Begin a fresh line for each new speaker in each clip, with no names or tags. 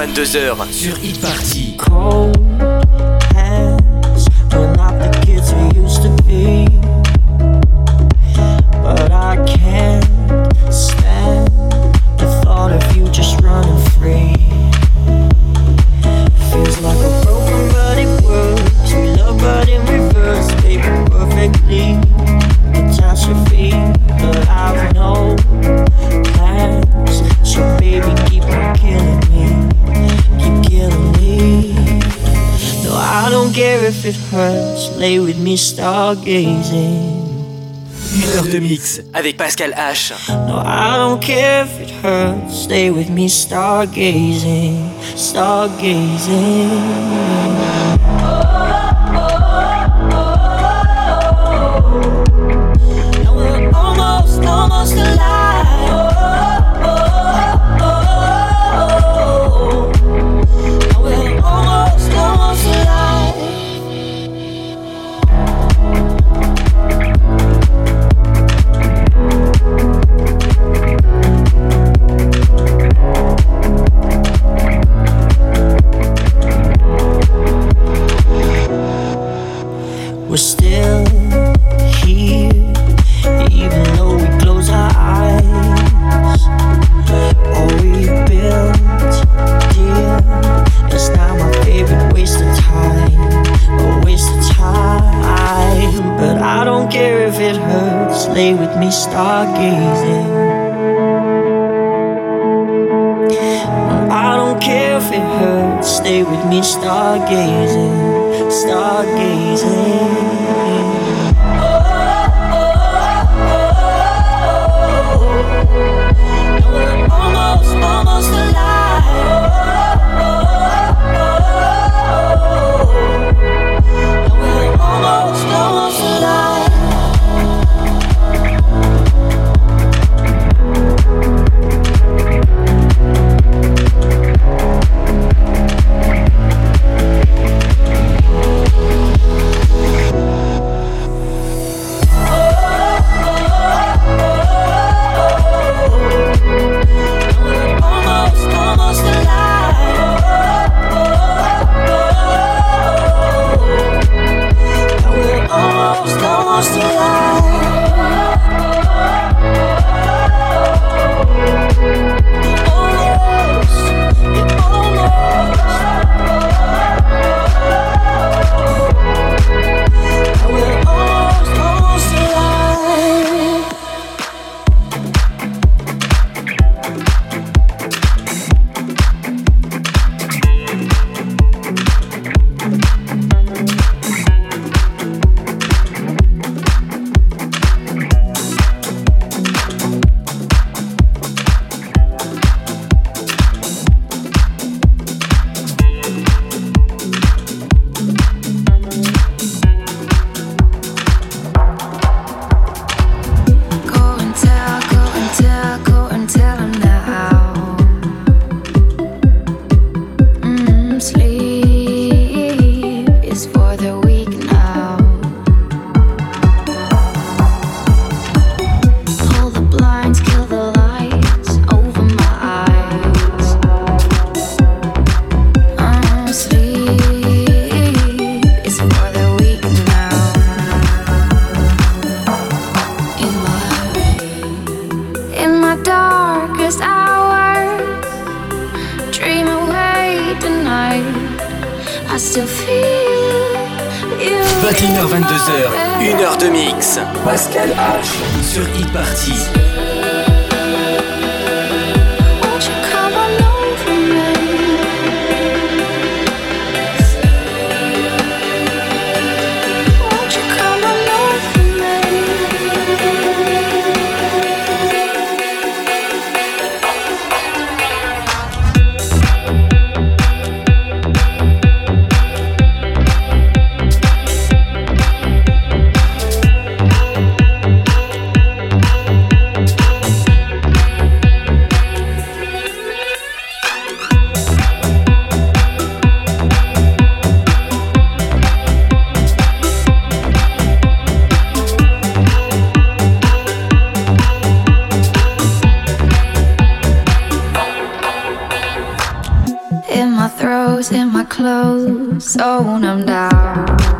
22h sur Hit Party.
play with me stargazing.
Une heure de mix avec Pascal H.
No, I don't care if it hurts. Stay with me stargazing, stargazing.
Froze in my clothes, oh, so numbed out.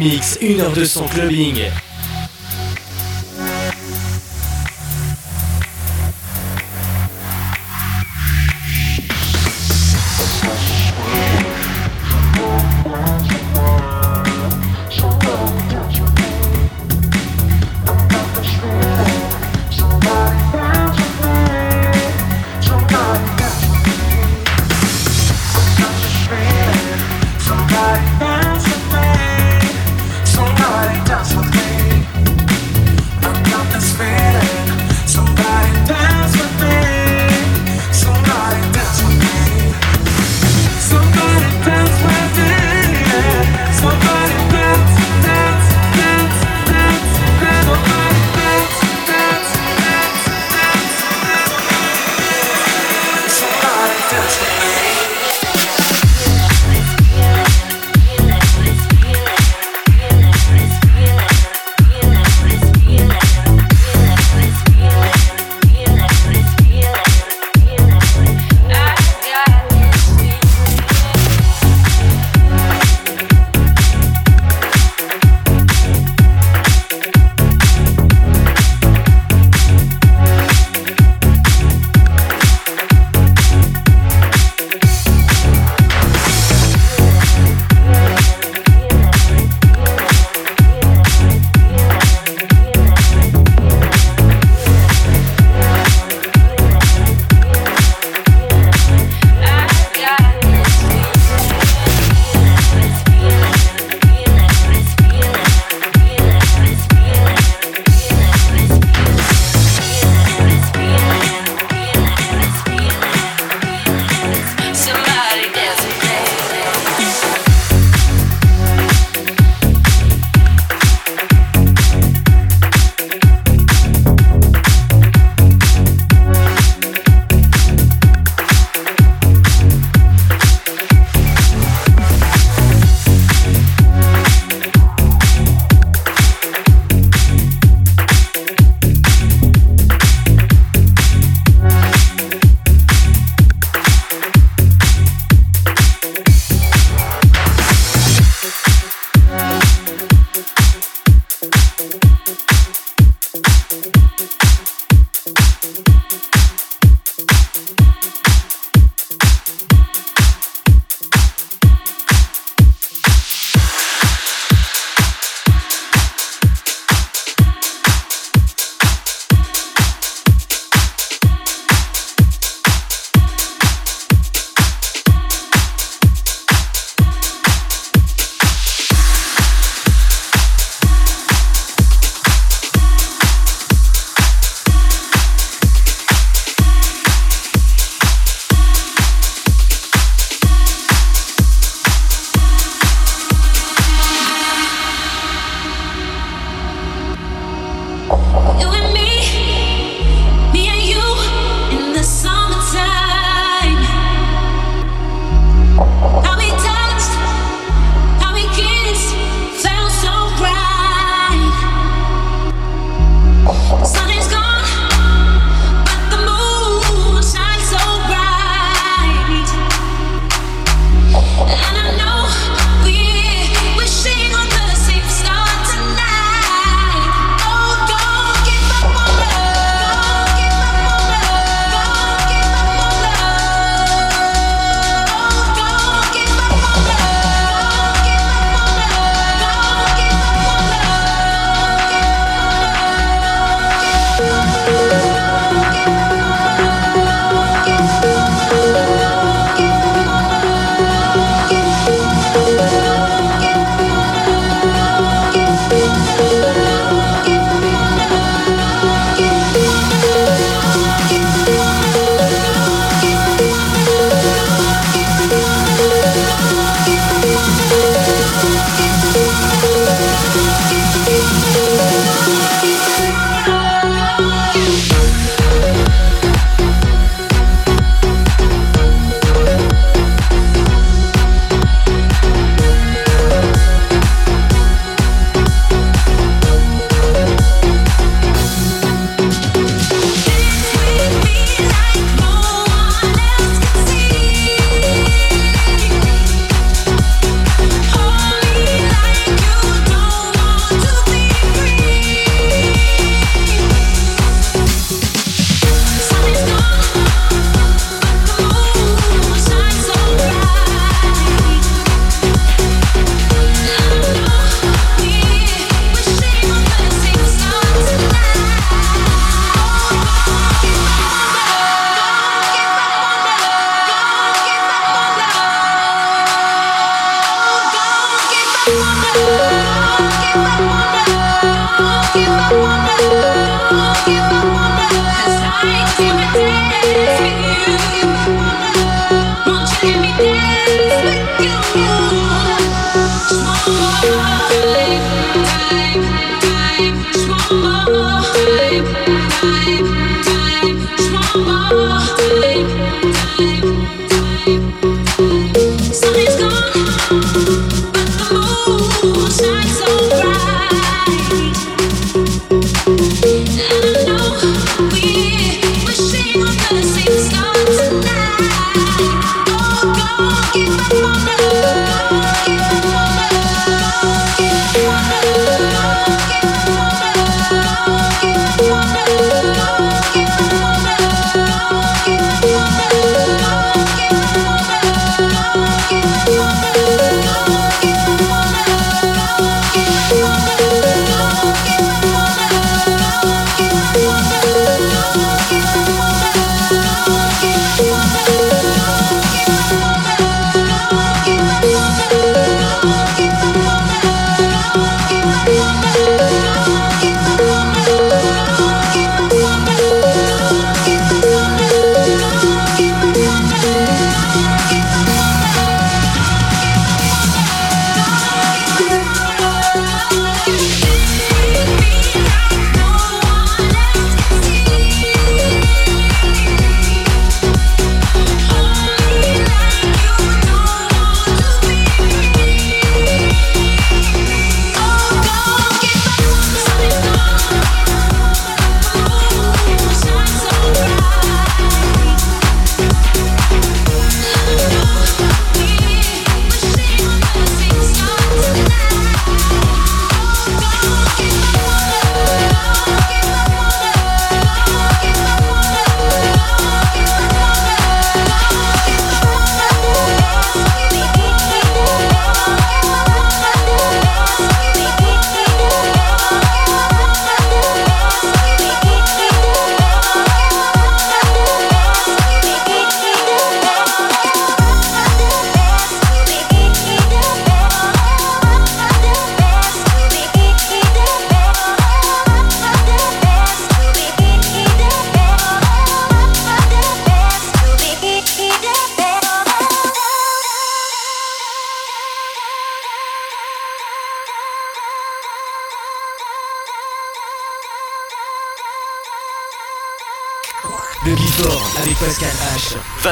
mix, une heure de son clubbing.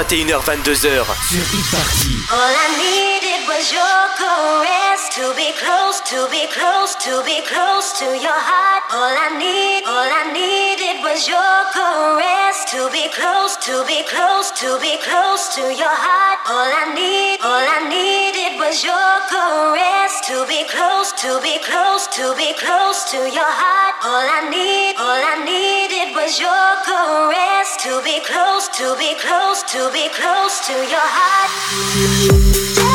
21h,
22h. Sur Party.
All I needed was your caress to be close, to be close, to be close to your heart. All I need, all I needed was your caress to be close, to be close, to be close to your heart. All I need, all I needed was your caress to be close, to be close, to be close to your heart. All I need, all I need is your caress to be close, to be close, to be close to your heart.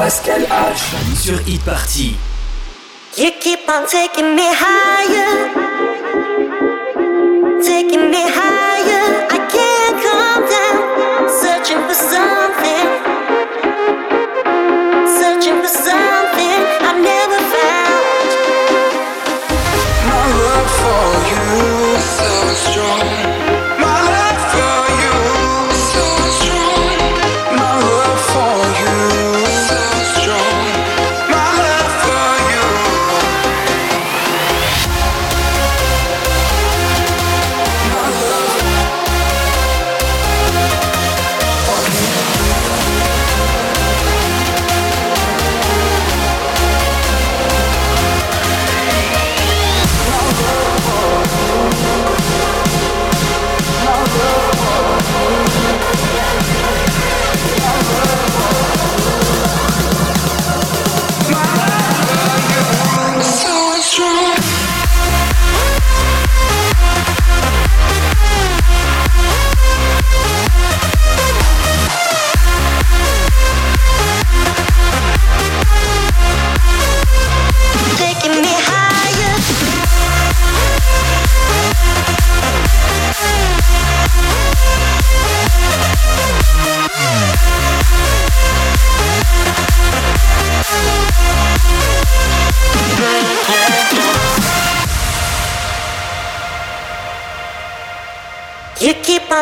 Pascal H. Sur Hit Party.
You keep on taking me higher.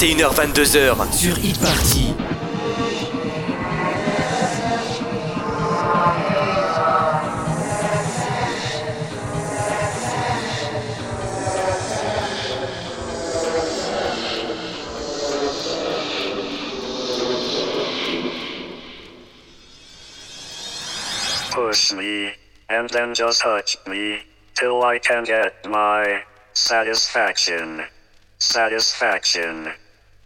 21h22h sur Hit Party.
Push me, and then just touch me, till I can get my satisfaction. Satisfaction.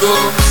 go.